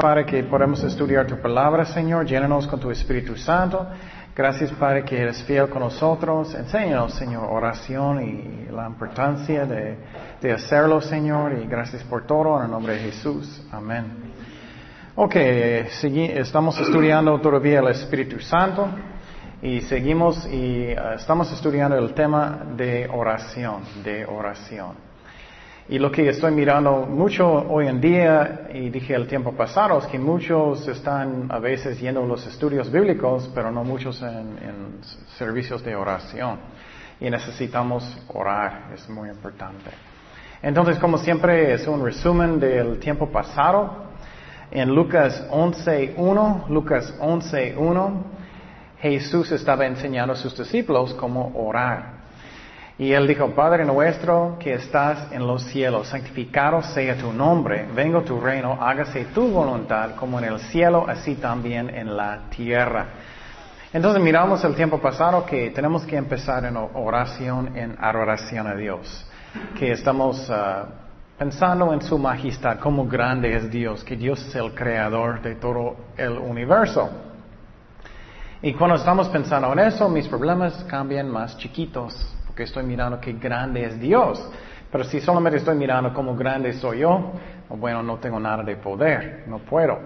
Padre, que podemos estudiar tu palabra, Señor. Llénanos con tu Espíritu Santo. Gracias, Padre, que eres fiel con nosotros. Enséñanos, Señor, oración y la importancia de, hacerlo, Señor. Y gracias por todo en el nombre de Jesús. Amén. Ok, estamos estudiando todavía el Espíritu Santo y seguimos y uh, estamos estudiando el tema de oración, de oración. Y lo que estoy mirando mucho hoy en día, y dije el tiempo pasado, es que muchos están a veces yendo a los estudios bíblicos, pero no muchos en, servicios de oración. Y necesitamos orar, es muy importante. Entonces, como siempre, es un resumen del tiempo pasado. En Lucas 11.1, Lucas 11.1, Jesús estaba enseñando a sus discípulos cómo orar. Y él dijo, Padre nuestro que estás en los cielos, santificado sea tu nombre, vengo tu reino, hágase tu voluntad como en el cielo, así también en la tierra. Entonces miramos el tiempo pasado que tenemos que empezar en oración, en adoración a Dios, que estamos ah, pensando en su majestad, cómo grande es Dios, que Dios es el creador de todo el universo. Y cuando estamos pensando en eso, mis problemas cambian más chiquitos, porque estoy mirando qué grande es Dios. Pero si solamente estoy mirando cómo grande soy yo, bueno, no tengo nada de poder, no puedo.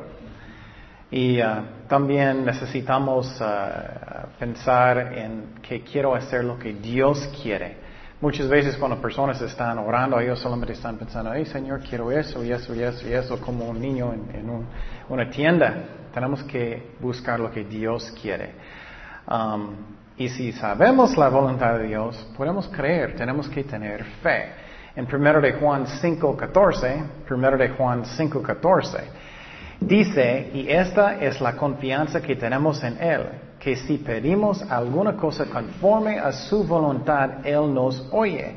Y uh, también necesitamos uh, pensar en que quiero hacer lo que Dios quiere. Muchas veces cuando personas están orando, ellos solamente están pensando, hey Señor, quiero eso y eso y eso y eso, como un niño en, una tienda. Tenemos que buscar lo que Dios quiere. Um, y si sabemos la voluntad de Dios, podemos creer, tenemos que tener fe. En 1 de Juan 5.14, 1 de Juan 5.14, dice, y esta es la confianza que tenemos en Él, que si pedimos alguna cosa conforme a su voluntad, Él nos oye.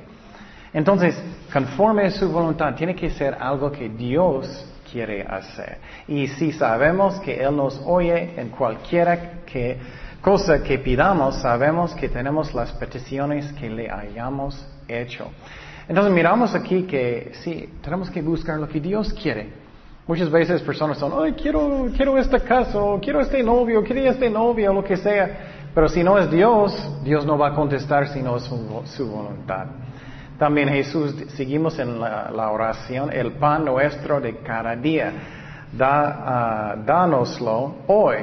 Entonces, conforme a su voluntad, tiene que ser algo que Dios quiere hacer. Y si sabemos que Él nos oye en cualquiera que cosa que pidamos, sabemos que tenemos las peticiones que le hayamos hecho. Entonces miramos aquí que sí, tenemos que buscar lo que Dios quiere. Muchas veces personas son, ay, quiero, quiero este caso, quiero este novio, quiero este novio, lo que sea. Pero si no es Dios, Dios no va a contestar si no es su, voluntad. También Jesús, seguimos en la, oración, el pan nuestro de cada día. Da, uh, dánoslo hoy.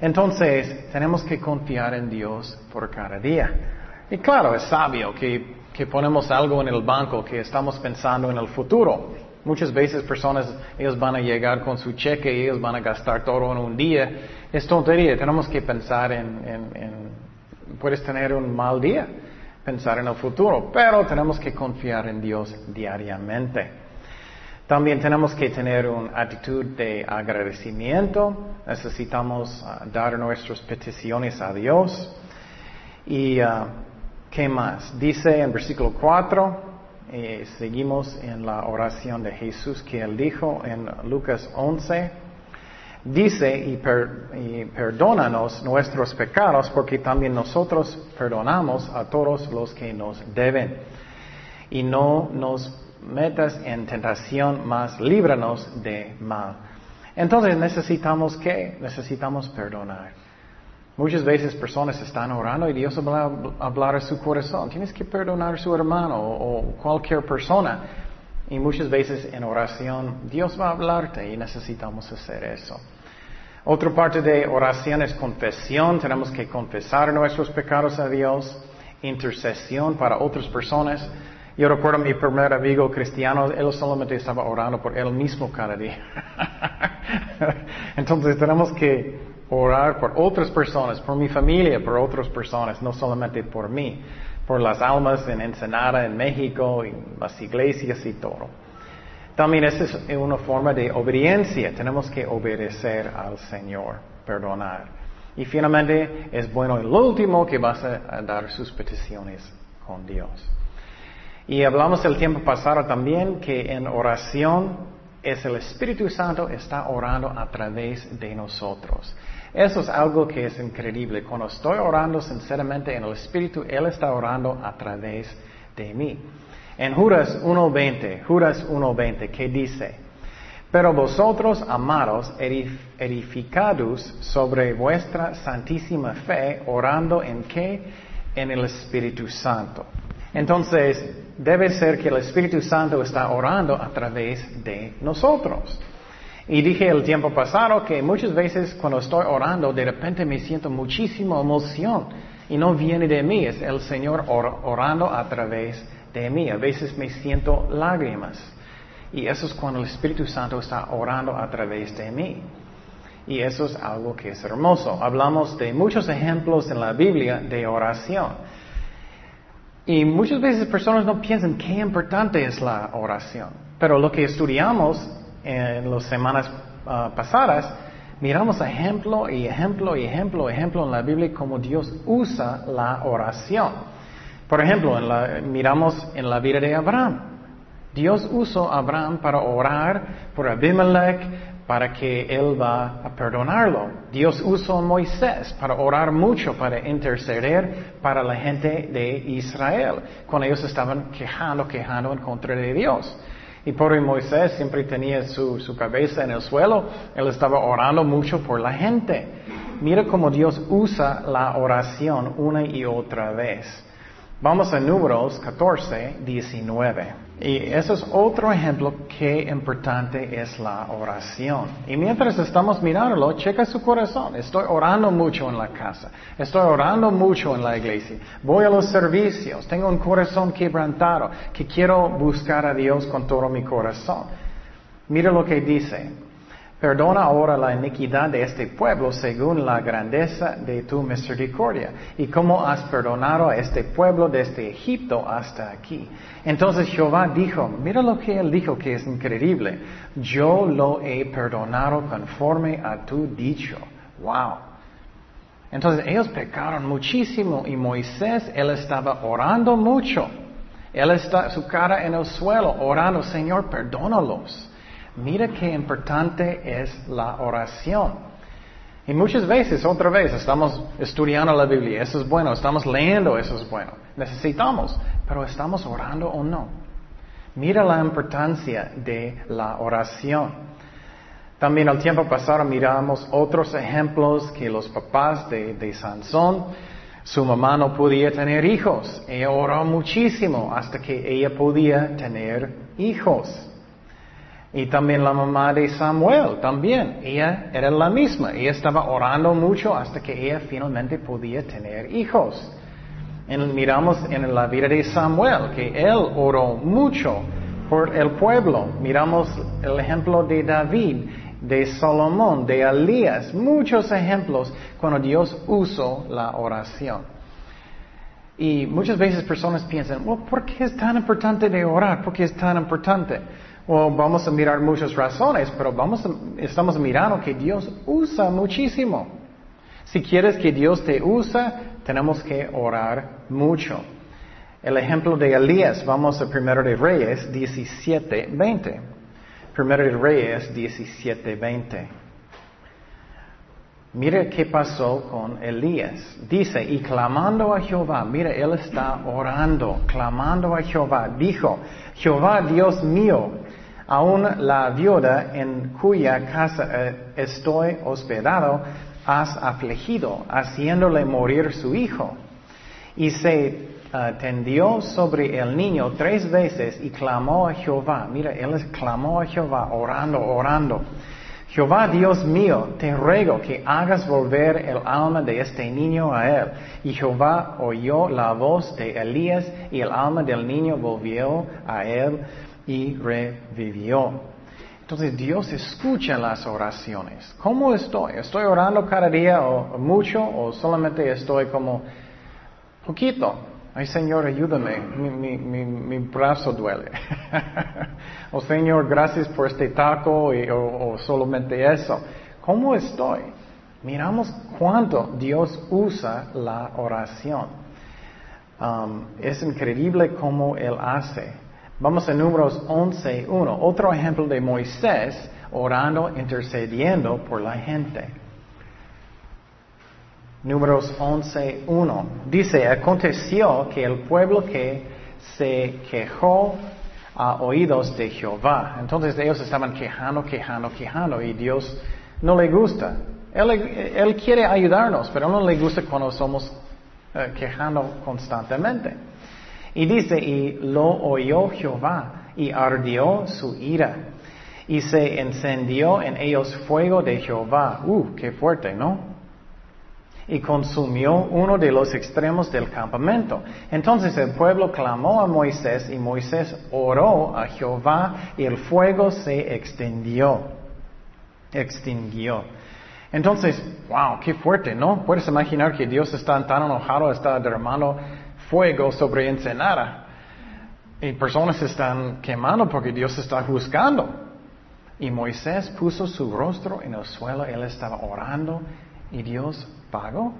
Entonces, tenemos que confiar en Dios por cada día. Y claro, es sabio que, que ponemos algo en el banco, que estamos pensando en el futuro. Muchas veces personas, ellos van a llegar con su cheque y ellos van a gastar todo en un día. Es tontería, tenemos que pensar en, en, en, puedes tener un mal día, pensar en el futuro, pero tenemos que confiar en Dios diariamente. También tenemos que tener una actitud de agradecimiento. Necesitamos ah, dar nuestras peticiones a Dios. ¿Y uh, qué más? Dice en versículo 4, eh, seguimos en la oración de Jesús que él dijo en Lucas 11. Dice, y, y perdónanos nuestros pecados porque también nosotros perdonamos a todos los que nos deben. Y no nos metas en tentación, más líbranos de mal. Entonces necesitamos qué? Necesitamos perdonar. Muchas veces personas están orando y Dios va a hablar a su corazón. Tienes que perdonar a su hermano o cualquier persona. Y muchas veces en oración Dios va a hablarte y necesitamos hacer eso. Otra parte de oración es confesión. Tenemos que confesar nuestros pecados a Dios. Intercesión para otras personas. Yo recuerdo a mi primer amigo cristiano, él solamente estaba orando por él mismo cada día. Entonces tenemos que orar por otras personas, por mi familia, por otras personas, no solamente por mí, por las almas en Ensenada, en México, en las iglesias y todo. También esa es una forma de obediencia. Tenemos que obedecer al Señor, perdonar. Y finalmente es bueno el último que vas a dar sus peticiones con Dios. Y hablamos el tiempo pasado también que en oración es el Espíritu Santo está orando a través de nosotros. Eso es algo que es increíble. Cuando estoy orando sinceramente en el Espíritu, Él está orando a través de mí. En Judas 1.20, Judas 1.20, ¿qué dice? Pero vosotros, amados, edificados sobre vuestra santísima fe, orando en qué? En el Espíritu Santo. Entonces, debe ser que el Espíritu Santo está orando a través de nosotros. Y dije el tiempo pasado que muchas veces cuando estoy orando, de repente me siento muchísima emoción y no viene de mí, es el Señor orando a través de mí. A veces me siento lágrimas. Y eso es cuando el Espíritu Santo está orando a través de mí. Y eso es algo que es hermoso. Hablamos de muchos ejemplos en la Biblia de oración. Y muchas veces personas no piensan qué importante es la oración. Pero lo que estudiamos en las semanas ah, pasadas, miramos ejemplo y ejemplo y ejemplo, ejemplo en la Biblia como Dios usa la oración. Por ejemplo, miramos en la vida de Abraham. Dios usó a Abraham para orar por Abimelech, para que él va a perdonarlo. Dios usó a Moisés para orar mucho, para interceder para la gente de Israel, cuando ellos estaban quejando, quejando en contra de Dios. Y pobre Moisés siempre tenía su, su, cabeza en el suelo, él estaba orando mucho por la gente. Mira cómo Dios usa la oración una y otra vez. Vamos a números 14, 19. Y eso es otro ejemplo qué importante es la oración. Y mientras estamos mirándolo, checa su corazón. Estoy orando mucho en la casa. Estoy orando mucho en la iglesia. Voy a los servicios. Tengo un corazón quebrantado que quiero buscar a Dios con todo mi corazón. Mira lo que dice. Perdona ahora la iniquidad de este pueblo según la grandeza de tu misericordia y como has perdonado a este pueblo desde Egipto hasta aquí. Entonces Jehová dijo, mira lo que él dijo que es increíble, yo lo he perdonado conforme a tu dicho. Wow. Entonces ellos pecaron muchísimo y Moisés, él estaba orando mucho. Él está su cara en el suelo orando, Señor, perdónalos. Mira qué importante es la oración. Y muchas veces, otra vez, estamos estudiando la Biblia, eso es bueno, estamos leyendo, eso es bueno. Necesitamos, pero ¿estamos orando o no? Mira la importancia de la oración. También al tiempo pasado miramos otros ejemplos que los papás de, de Sansón, su mamá no podía tener hijos. Ella oró muchísimo hasta que ella podía tener hijos. Y también la mamá de Samuel, también, ella era la misma. Ella estaba orando mucho hasta que ella finalmente podía tener hijos. miramos en la vida de Samuel que él oró mucho por el pueblo. Miramos el ejemplo de David, de Salomón, de Elías, muchos ejemplos cuando Dios usó la oración. Y muchas veces personas piensan, ¿por qué es tan importante de orar? ¿Por qué es tan importante? O vamos a mirar muchas razones, pero vamos estamos mirando que Dios usa muchísimo. Si quieres que Dios te usa, tenemos que orar mucho. El ejemplo de Elías, vamos a 1 de Reyes 17, 20. 1 de Reyes 17, 20. Mira qué pasó con Elías. Dice, y clamando a Jehová, mira, él está orando, clamando a Jehová. Dijo, Jehová Dios mío, aún la viuda en cuya casa eh, estoy hospedado, has afligido, haciéndole morir su hijo. Y se eh, tendió sobre el niño tres veces y clamó a Jehová. Mira, él clamó a Jehová, orando, orando. Jehová Dios mío, te ruego que hagas volver el alma de este niño a él. Y Jehová oyó la voz de Elías y el alma del niño volvió a él y revivió. Entonces Dios escucha las oraciones. ¿Cómo estoy? ¿Estoy orando cada día o mucho o solamente estoy como poquito? Ay Señor, ayúdame, mi, brazo duele. o Señor, gracias por este taco o, solamente eso. ¿Cómo estoy? Miramos cuánto Dios usa la oración. Um, es increíble cómo Él hace. Vamos a números 11.1. Otro ejemplo de Moisés orando, intercediendo por la gente. Números 11.1. Dice, aconteció que el pueblo que se quejó a oídos de Jehová. Entonces ellos estaban quejando, quejando, quejando y Dios no le gusta. Él, quiere ayudarnos, pero no le gusta cuando somos eh, quejando constantemente. Y dice, y lo oyó Jehová y ardió su ira. Y se encendió en ellos fuego de Jehová. Uh, qué fuerte, ¿no? y consumió uno de los extremos del campamento. Entonces el pueblo clamó a Moisés y Moisés oró a Jehová y el fuego se extendió, extinguió. Entonces, wow, qué fuerte, ¿no? Puedes imaginar que Dios está tan enojado, está derramando fuego sobre Ensenada. Y personas están quemando porque Dios está juzgando. Y Moisés puso su rostro en el suelo, él estaba orando y Dios pagó,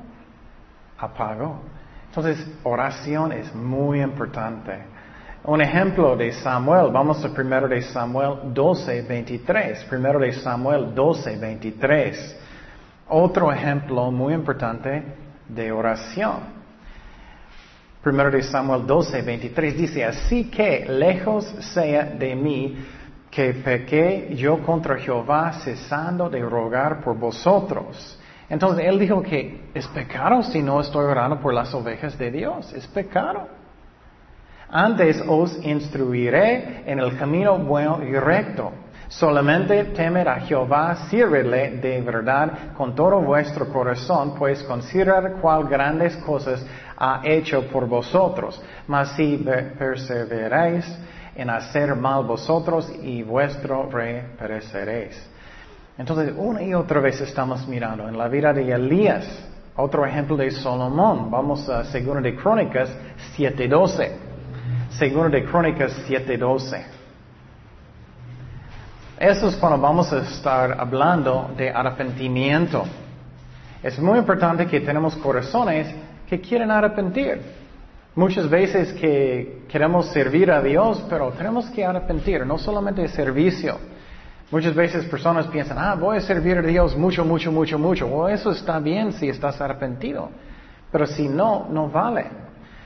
apagó. Entonces, oración es muy importante. Un ejemplo de Samuel, vamos a primero de Samuel 12, 23. Primero de Samuel 12, 23. Otro ejemplo muy importante de oración. Primero de Samuel 12, 23 dice, así que lejos sea de mí que pequé yo contra Jehová cesando de rogar por vosotros. Entonces él dijo que es pecado si no estoy orando por las ovejas de Dios, es pecado. Antes os instruiré en el camino bueno y recto. Solamente temer a Jehová, sírvele de verdad con todo vuestro corazón, pues considerar cuál grandes cosas ha hecho por vosotros. Mas si perseveráis en hacer mal vosotros y vuestro rey pereceréis. Entonces, una y otra vez estamos mirando en la vida de Elías, otro ejemplo de Salomón. Vamos a Segundo de Crónicas 7.12. Segundo de Crónicas 7.12. Eso es cuando vamos a estar hablando de arrepentimiento. Es muy importante que tenemos corazones que quieren arrepentir. Muchas veces que queremos servir a Dios, pero tenemos que arrepentir, no solamente servicio. Muchas veces personas piensan, ah, voy a servir a Dios mucho, mucho, mucho, mucho. O eso está bien si estás arrepentido. Pero si no, no vale.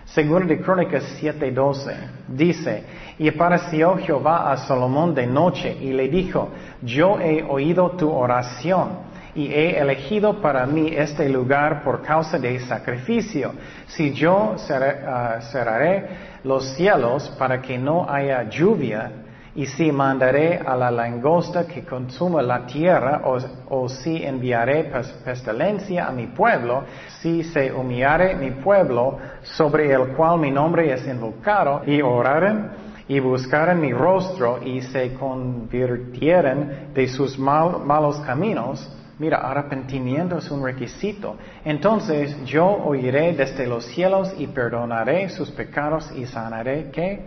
Según de Crónicas 7:12, dice, y apareció Jehová a Salomón de noche y le dijo, yo he oído tu oración y he elegido para mí este lugar por causa de sacrificio. Si yo ah, cerraré los cielos para que no haya lluvia, y si mandaré a la langosta que consuma la tierra, o, si enviaré pestilencia a mi pueblo, si se humillare mi pueblo, sobre el cual mi nombre es invocado, y oraren y buscaren mi rostro, y se convirtieren de sus malos caminos, Mira, arrepentimiento es un requisito. Entonces yo oiré desde los cielos y perdonaré sus pecados y sanaré ¿qué?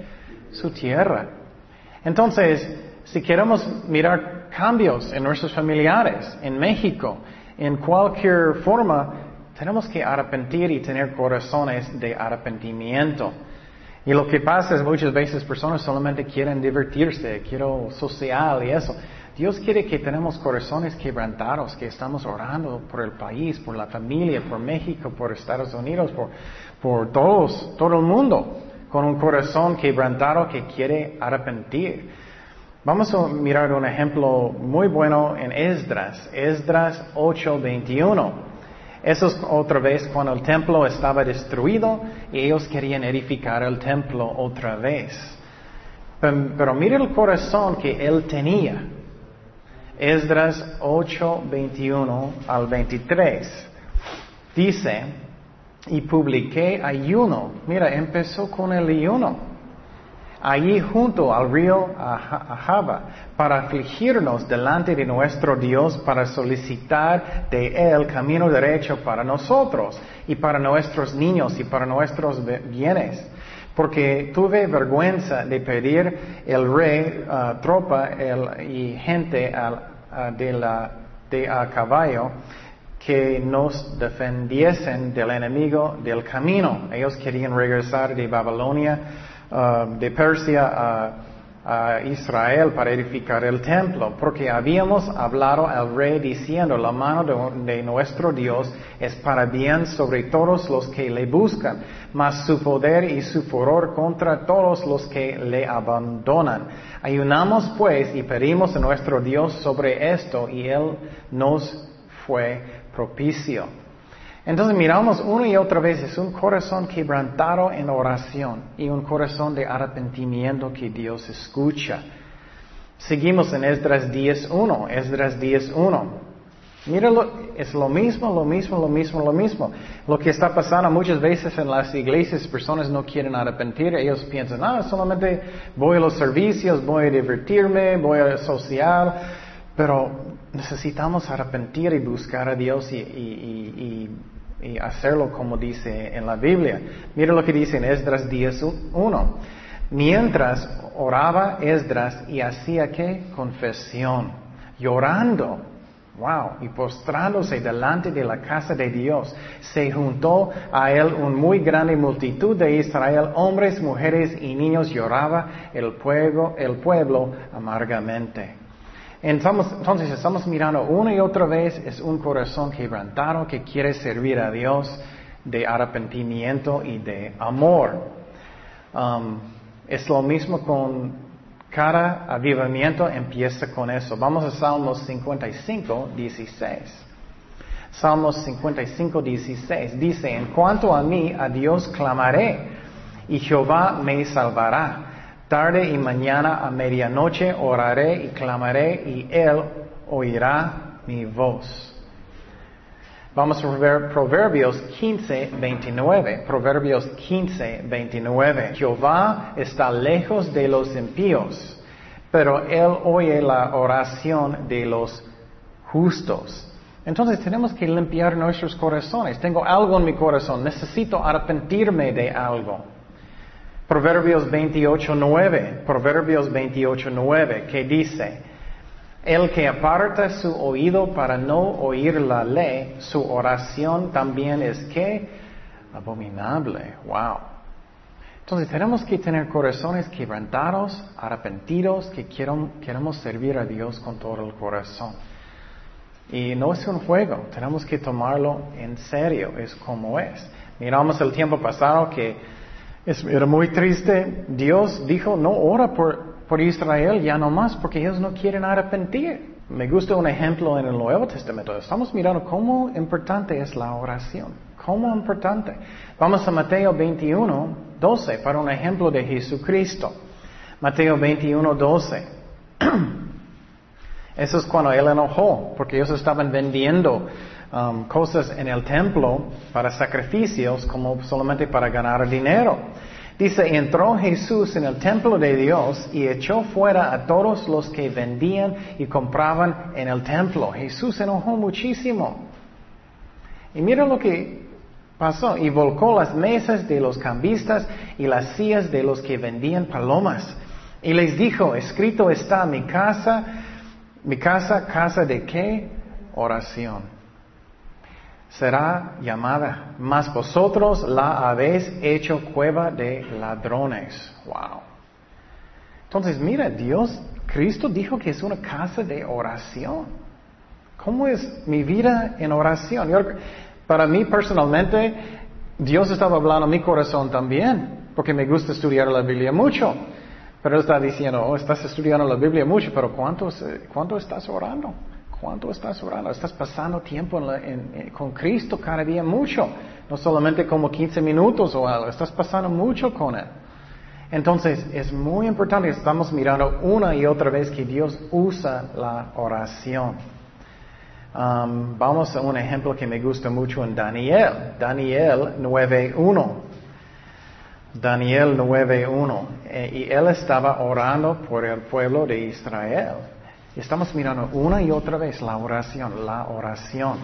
Su tierra. Entonces, si queremos mirar cambios en nuestros familiares, en México, en cualquier forma, tenemos que arrepentir y tener corazones de arrepentimiento. Y lo que pasa es muchas veces personas solamente quieren divertirse, quiero social y eso. Dios quiere que tenemos corazones quebrantados, que estamos orando por el país, por la familia, por México, por Estados Unidos, por, por todos, todo el mundo con un corazón quebrantado que quiere arrepentir. Vamos a mirar un ejemplo muy bueno en Esdras, Esdras 8:21. Eso es otra vez cuando el templo estaba destruido y ellos querían edificar el templo otra vez. Pero, mire el corazón que él tenía. Esdras 8:21 al 23. Dice, y publiqué ayuno. Mira, empezó con el ayuno. Allí junto al río Ahava, para afligirnos delante de nuestro Dios, para solicitar de Él camino derecho para nosotros y para nuestros niños y para nuestros bienes. Porque tuve vergüenza de pedir el rey, uh, tropa y gente de, la, de a caballo que nos defendiesen del enemigo del camino. Ellos querían regresar de Babilonia, uh, de Persia a, a Israel para edificar el templo, porque habíamos hablado al rey diciendo, la mano de, de, nuestro Dios es para bien sobre todos los que le buscan, mas su poder y su furor contra todos los que le abandonan. Ayunamos pues y pedimos a nuestro Dios sobre esto y él nos fue propicio. Entonces miramos una y otra vez, es un corazón quebrantado en oración y un corazón de arrepentimiento que Dios escucha. Seguimos en Esdras 10.1, Esdras 10.1. Míralo, es lo mismo, lo mismo, lo mismo, lo mismo. Lo que está pasando muchas veces en las iglesias, personas no quieren arrepentir, ellos piensan, ah, solamente voy a los servicios, voy a divertirme, voy a social, pero necesitamos arrepentir y buscar a Dios y, y y hacerlo como dice en la Biblia. Mira lo que dice en Esdras 10.1. Mientras oraba Esdras y hacía qué? Confesión, llorando, wow, y postrándose delante de la casa de Dios, se juntó a él una muy grande multitud de Israel, hombres, mujeres y niños, lloraba el pueblo, el pueblo amargamente. Entonces estamos mirando una y otra vez, es un corazón quebrantado que quiere servir a Dios de arrepentimiento y de amor. Um, es lo mismo con cada avivamiento, empieza con eso. Vamos a Salmos 55, 16. Salmos 55, 16 dice, en cuanto a mí, a Dios clamaré y Jehová me salvará. Tarde y mañana a medianoche oraré y clamaré y Él oirá mi voz. Vamos a ver Proverbios 15, 29. Proverbios 15, 29. Jehová está lejos de los impíos, pero Él oye la oración de los justos. Entonces tenemos que limpiar nuestros corazones. Tengo algo en mi corazón, necesito arrepentirme de algo. Proverbios 28.9, Proverbios 28.9, que dice, el que aparta su oído para no oír la ley, su oración también es que abominable. Wow. Entonces tenemos que tener corazones quebrantados, arrepentidos, que queremos servir a Dios con todo el corazón. Y no es un juego, tenemos que tomarlo en serio, es como es. Miramos el tiempo pasado que era muy triste. Dios dijo, no ora por, por Israel ya no más porque ellos no quieren arrepentir. Me gusta un ejemplo en el Nuevo Testamento. Estamos mirando cómo importante es la oración. Cómo importante. Vamos a Mateo 21, 12 para un ejemplo de Jesucristo. Mateo 21, 12. Eso es cuando él enojó, porque ellos estaban vendiendo Um, cosas en el templo para sacrificios como solamente para ganar dinero. Dice, entró Jesús en el templo de Dios y echó fuera a todos los que vendían y compraban en el templo. Jesús se enojó muchísimo. Y mira lo que pasó. Y volcó las mesas de los cambistas y las sillas de los que vendían palomas. Y les dijo, escrito está mi casa, mi casa, casa de qué? Oración será llamada, mas vosotros la habéis hecho cueva de ladrones. Wow. Entonces, mira, Dios, Cristo dijo que es una casa de oración. ¿Cómo es mi vida en oración? para mí personalmente, Dios estaba hablando a mi corazón también, porque me gusta estudiar la Biblia mucho. Pero está diciendo, oh, estás estudiando la Biblia mucho, pero ¿cuánto, cuánto estás orando? ¿Cuánto estás orando? Estás pasando tiempo con Cristo cada día mucho. No solamente como 15 minutos o algo. Estás pasando mucho con Él. Entonces es muy importante, estamos mirando una y otra vez que Dios usa la oración. Um, vamos a un ejemplo que me gusta mucho en Daniel. Daniel 9.1. Daniel 9.1. Eh, y él estaba orando por el pueblo de Israel. Estamos mirando una y otra vez la oración, la oración.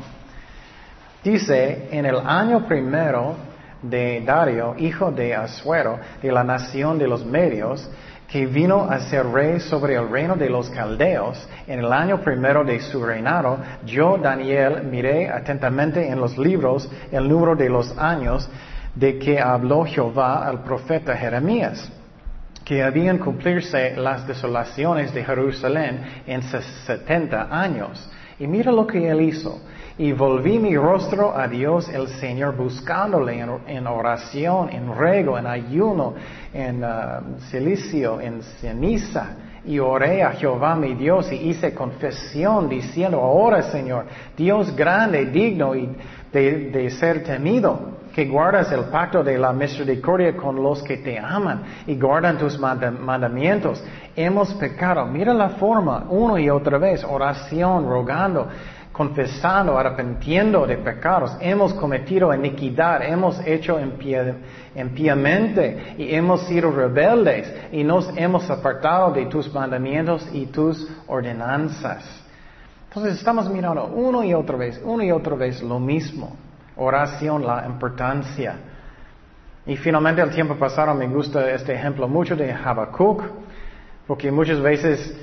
Dice, en el año primero de Dario, hijo de Asuero, de la nación de los medios, que vino a ser rey sobre el reino de los caldeos, en el año primero de su reinado, yo, Daniel, miré atentamente en los libros el número de los años de que habló Jehová al profeta Jeremías. Que habían cumplirse las desolaciones de Jerusalén en 70 años. Y mira lo que él hizo. Y volví mi rostro a Dios el Señor buscándole en, oración, en rego, en ayuno, en uh, silicio, en ceniza. Y oré a Jehová mi Dios y hice confesión diciendo, ahora Señor, Dios grande, digno y de ser temido que guardas el pacto de la misericordia con los que te aman y guardan tus mandamientos. Hemos pecado. Mira la forma, uno y otra vez, oración, rogando, confesando, arrepentiendo de pecados. Hemos cometido iniquidad, hemos hecho impiamente y hemos sido rebeldes y nos hemos apartado de tus mandamientos y tus ordenanzas. Entonces estamos mirando uno y otra vez, uno y otra vez lo mismo. Oración, la importancia. Y finalmente el tiempo pasado me gusta este ejemplo mucho de Habacuc, porque muchas veces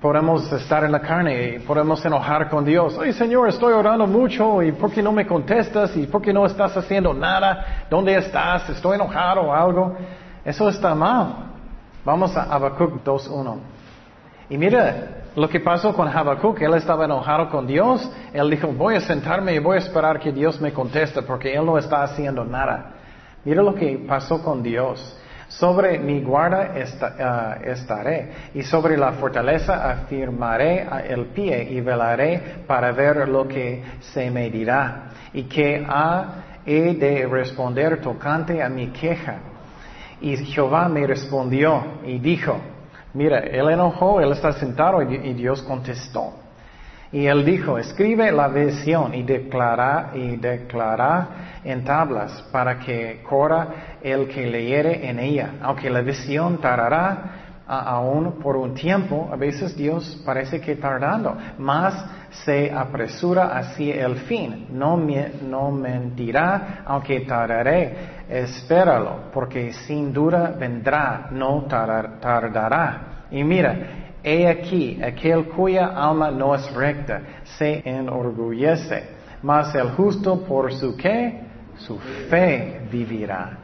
podemos estar en la carne y podemos enojar con Dios. Ay Señor, estoy orando mucho y ¿por qué no me contestas? ¿Y por qué no estás haciendo nada? ¿Dónde estás? ¿Estoy enojado o algo? Eso está mal. Vamos a Habacuc 2.1. Y mira, lo que pasó con Habacuc, él estaba enojado con Dios, él dijo, voy a sentarme y voy a esperar que Dios me conteste porque él no está haciendo nada. Mira lo que pasó con Dios. Sobre mi guarda ah, estaré y sobre la fortaleza afirmaré el pie y velaré para ver lo que se me dirá y que he de responder tocante a mi queja. Y Jehová me respondió y dijo, Mira, él enojó, él está sentado y, Dios contestó. Y él dijo, escribe la visión y declara, y declara en tablas para que corra el que leyere en ella. Aunque la visión tardará aún por un tiempo, a veces Dios parece que tardando, más se apresura hacia el fin. No, no mentirá, aunque tardaré espéralo, porque sin duda vendrá, no tardará. Y mira, he aquí, aquel cuya alma no es recta, se enorgullece, mas el justo por su qué, su fe vivirá.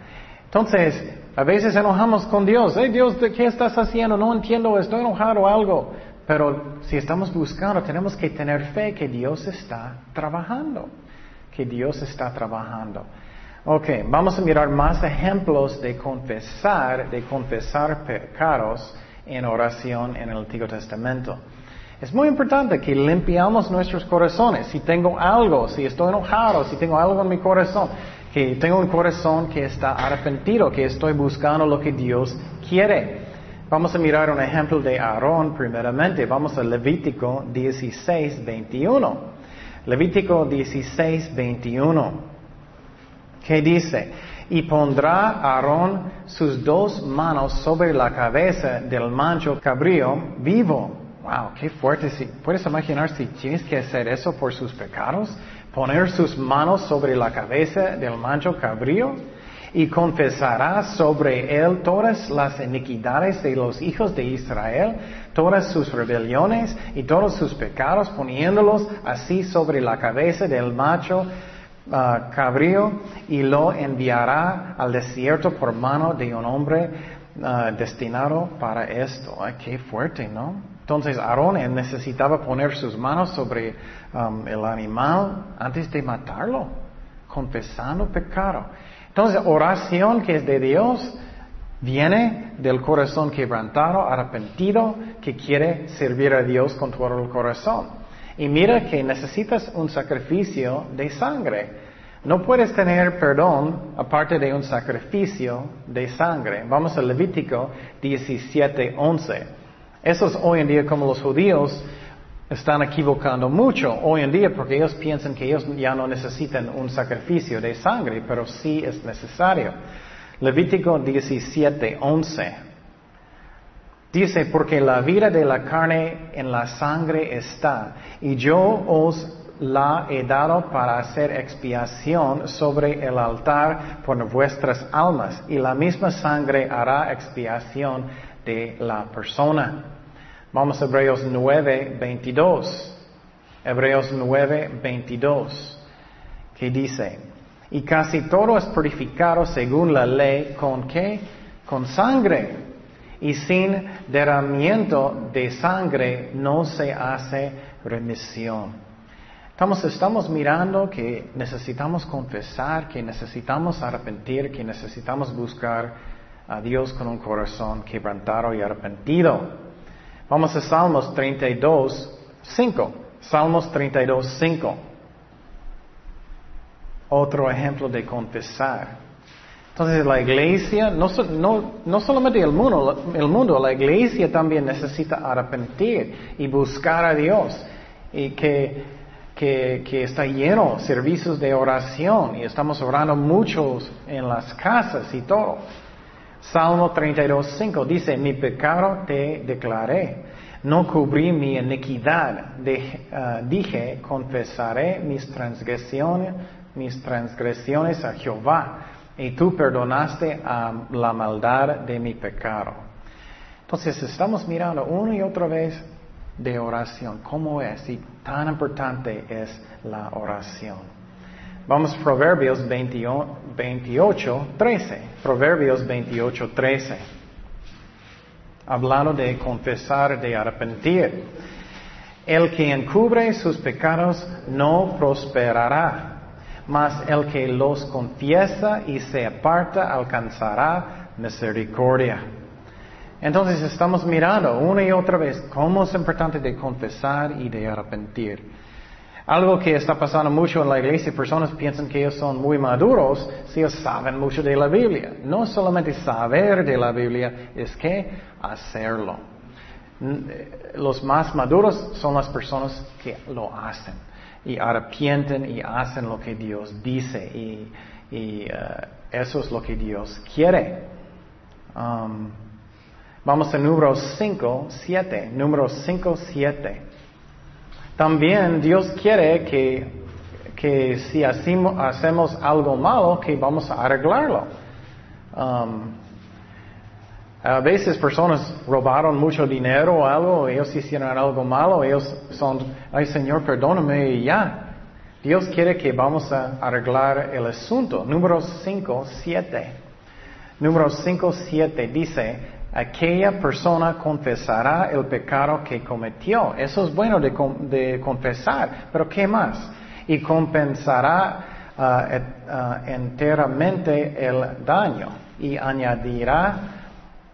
Entonces, a veces enojamos con Dios. Hey Dios, ¿qué estás haciendo? No entiendo, estoy enojado o algo. Pero si estamos buscando, tenemos que tener fe que Dios está trabajando. Que Dios está trabajando. Ok, vamos a mirar más ejemplos de confesar, de confesar pecados en oración en el Antiguo Testamento. Es muy importante que limpiamos nuestros corazones. Si tengo algo, si estoy enojado, si tengo algo en mi corazón, que tengo un corazón que está arrepentido, que estoy buscando lo que Dios quiere. Vamos a mirar un ejemplo de Aarón primeramente. Vamos a Levítico 16, 21. Levítico 16, 21 que dice, y pondrá Aarón sus dos manos sobre la cabeza del mancho cabrío vivo. Wow, qué fuerte. ¿Puedes imaginar si tienes que hacer eso por sus pecados? Poner sus manos sobre la cabeza del mancho cabrío y confesará sobre él todas las iniquidades de los hijos de Israel, todas sus rebeliones y todos sus pecados, poniéndolos así sobre la cabeza del macho uh, cabrío y lo enviará al desierto por mano de un hombre uh, destinado para esto. Ay, qué fuerte, ¿no? Entonces Aarón necesitaba poner sus manos sobre um, el animal antes de matarlo, confesando pecado. Entonces oración que es de Dios viene del corazón quebrantado, arrepentido, que quiere servir a Dios con todo el corazón. Y mira que necesitas un sacrificio de sangre. No puedes tener perdón aparte de un sacrificio de sangre. Vamos a Levítico 17:11. Eso es hoy en día como los judíos están equivocando mucho hoy en día porque ellos piensan que ellos ya no necesitan un sacrificio de sangre, pero sí es necesario. Levítico 17:11. Dice, porque la vida de la carne en la sangre está, y yo os la he dado para hacer expiación sobre el altar por vuestras almas, y la misma sangre hará expiación de la persona. Vamos a Hebreos 9, 22. Hebreos 9, 22, que dice, y casi todo es purificado según la ley, ¿con qué? Con sangre y sin derramamiento de sangre no se hace remisión. Estamos, estamos mirando que necesitamos confesar, que necesitamos arrepentir, que necesitamos buscar a Dios con un corazón quebrantado y arrepentido. Vamos a Salmos 32, 5. Salmos 32, 5. Otro ejemplo de confesar. Entonces la iglesia, no, no, solamente el mundo, el mundo, la iglesia también necesita arrepentir y buscar a Dios. Y que, que, que está lleno de servicios de oración y estamos orando muchos en las casas y todo. Salmo 32, 5 dice, mi pecado te declaré, no cubrí mi iniquidad, ah, dije, confesaré mis transgresiones, mis transgresiones a Jehová, y tú perdonaste a la maldad de mi pecado. Entonces estamos mirando una y otra vez de oración, cómo es y tan importante es la oración. Vamos a Proverbios 28, 13. Proverbios 28, 13. Hablando de confesar, de arrepentir. El que encubre sus pecados no prosperará, mas el que los confiesa y se aparta alcanzará misericordia. Entonces estamos mirando una y otra vez cómo es importante de confesar y de arrepentir. Algo que está pasando mucho en la iglesia, personas piensan que ellos son muy maduros si ellos saben mucho de la Biblia. No solamente saber de la Biblia, es que hacerlo. Eh, los más maduros son las personas que lo hacen y arrepienten y hacen lo que Dios dice y, eh, eso es lo que Dios quiere. Um, vamos a número 5, 7. Número 5, 7. También Dios quiere que, que si hacemos, algo malo, que vamos a arreglarlo. Um, a veces personas robaron mucho dinero o algo, ellos hicieron algo malo, ellos son, ay Señor, perdóname y ya. Dios quiere que vamos a arreglar el asunto. Número 5, 7. Número 5, 7 dice, aquella persona confesará el pecado que cometió. Eso es bueno de, confesar, pero ¿qué más? Y compensará ah, ah, enteramente el daño y añadirá,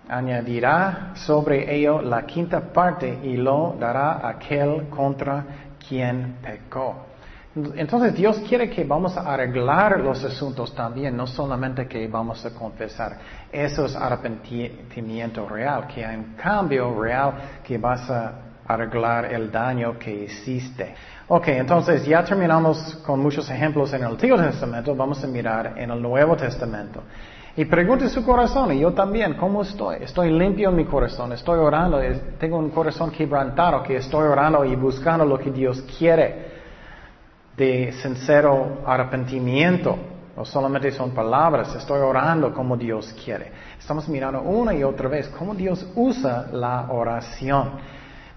añadirá sobre ello la quinta parte y lo dará aquel contra quien pecó. Entonces Dios quiere que vamos a arreglar los asuntos también, no solamente que vamos a confesar. Eso es arrepentimiento real, que hay un cambio real que vas a arreglar el daño que hiciste. Ok, entonces ya terminamos con muchos ejemplos en el Antiguo Testamento, vamos a mirar en el Nuevo Testamento. Y pregunte su corazón, y yo también, ¿cómo estoy? Estoy limpio en mi corazón, estoy orando, tengo un corazón quebrantado, que estoy orando y buscando lo que Dios quiere de sincero arrepentimiento. No solamente son palabras, estoy orando como Dios quiere. Estamos mirando una y otra vez cómo Dios usa la oración.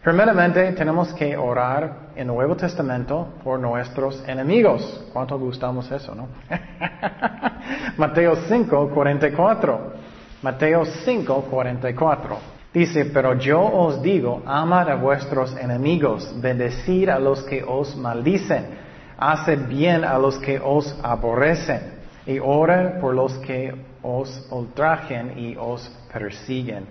Primeramente, tenemos que orar en Nuevo Testamento por nuestros enemigos. ¿Cuánto gustamos eso, no? Mateo 5, 44. Mateo 5, 44. Dice, pero yo os digo, amad a vuestros enemigos, bendecid a los que os maldicen Hace bien a los que os aborrecen y ora por los que os ultrajen y os persiguen.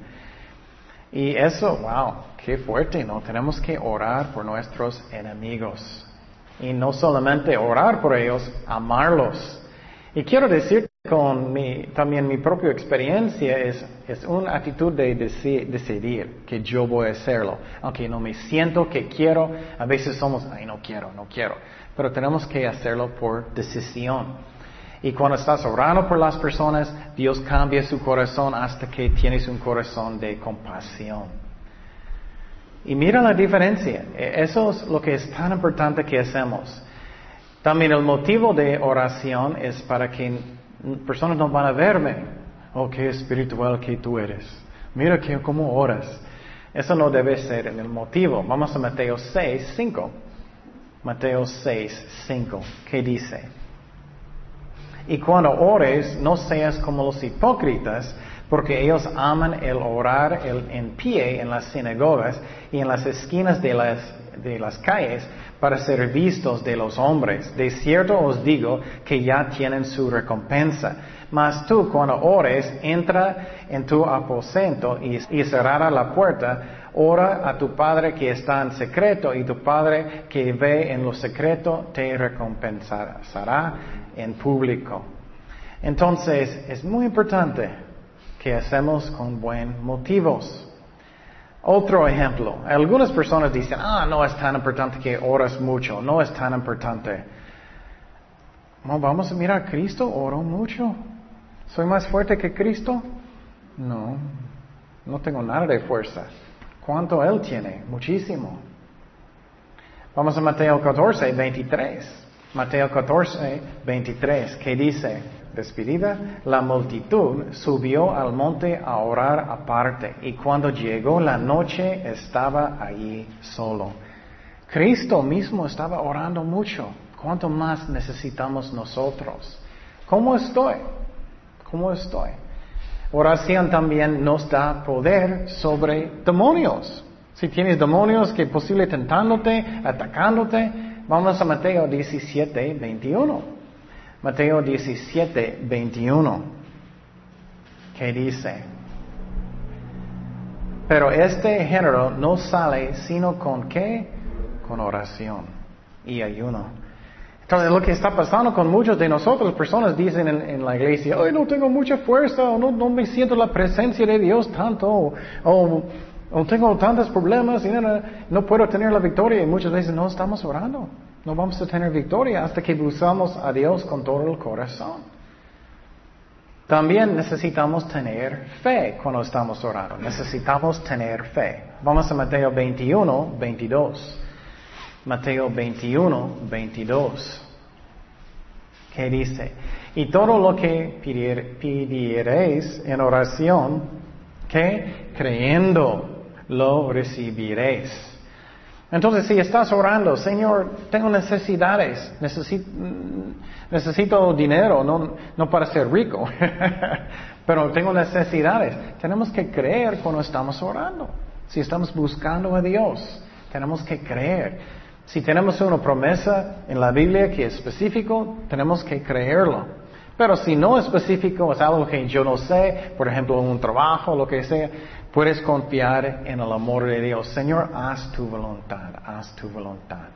Y eso, wow, qué fuerte, ¿no? Tenemos que orar por nuestros enemigos. Y no solamente orar por ellos, amarlos. Y quiero decir con mi, también mi propia experiencia es, es una actitud de decidir que yo voy a hacerlo. Aunque no me siento que quiero, a veces somos, ay, no quiero, no quiero pero tenemos que hacerlo por decisión. Y cuando estás orando por las personas, Dios cambia su corazón hasta que tienes un corazón de compasión. Y mira la diferencia. E, eso es lo que es tan importante que hacemos. También el motivo de oración es para que personas no van a verme. Oh, qué espiritual que tú eres. Mira que cómo oras. Eso no debe ser el motivo. Vamos a Mateo 6, 5. Mateo 6, 5, que dice, y cuando ores, no seas como los hipócritas, porque ellos aman el orar en pie en las sinagogas y en las esquinas de las, de las calles para ser vistos de los hombres. De cierto os digo que ya tienen su recompensa. Mas tú cuando ores, entra en tu aposento y, y cerrará la puerta, ora a tu Padre que está en secreto y tu Padre que ve en lo secreto te recompensará en público. Entonces, es muy importante que hacemos con buen motivos. Otro ejemplo, algunas personas dicen, ah, no es tan importante que oras mucho, no es tan importante. vamos a mirar, Cristo oró mucho. ¿Soy más fuerte que Cristo? No, no tengo nada de fuerza. ¿Cuánto Él tiene? Muchísimo. Vamos a Mateo 14, 23. Mateo 14, 23, que dice, despedida, la multitud subió al monte a orar aparte y cuando llegó la noche estaba allí solo. Cristo mismo estaba orando mucho. ¿Cuánto más necesitamos nosotros? ¿Cómo estoy? ¿Cómo estoy? Oración también nos da poder sobre demonios. Si tienes demonios que posible tentándote, atacándote, vamos a Mateo 17, 21. Mateo 17, 21. Que dice, pero este género no sale sino con qué? Con oración y ayuno. Entonces, lo que está pasando con muchos de nosotros, personas dicen en, la iglesia, hoy no tengo mucha fuerza, o no, me siento la presencia de Dios tanto, o, tengo tantos problemas y no, no, puedo tener la victoria. Y muchas veces no estamos orando. No vamos a tener victoria hasta que buscamos a Dios con todo el corazón. También necesitamos tener fe cuando estamos orando. Necesitamos tener fe. Vamos a Mateo 21, 22. Mateo 21, 22, que dice, y todo lo que pidiereis en oración, que creyendo lo recibiréis. Entonces, si estás orando, Señor, tengo necesidades, necesito, necesito dinero, no, no para ser rico, pero tengo necesidades. Tenemos que creer cuando estamos orando. Si estamos buscando a Dios, tenemos que creer. Si tenemos una promesa en la Biblia que es específico, tenemos que creerlo. Pero si no es específico, es algo que yo no sé, por ejemplo, un trabajo, lo que sea, puedes confiar en el amor de Dios. Señor, haz tu voluntad, haz tu voluntad.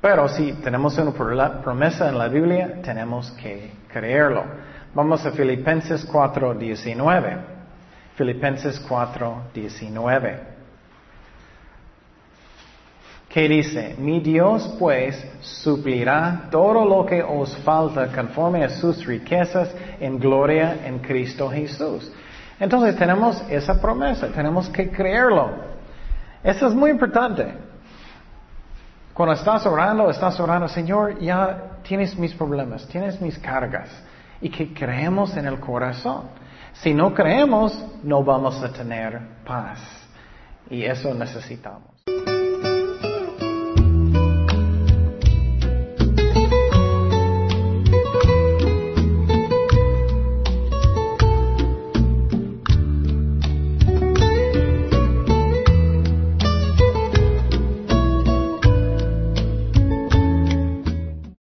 Pero si tenemos una promesa en la Biblia, tenemos que creerlo. Vamos a Filipenses 4:19. Filipenses 4:19 que dice, mi Dios pues suplirá todo lo que os falta conforme a sus riquezas en gloria en Cristo Jesús. Entonces tenemos esa promesa, tenemos que creerlo. Eso es muy importante. Cuando estás orando, estás orando, Señor, ya tienes mis problemas, tienes mis cargas, y que creemos en el corazón. Si no creemos, no vamos a tener paz. Y eso necesitamos.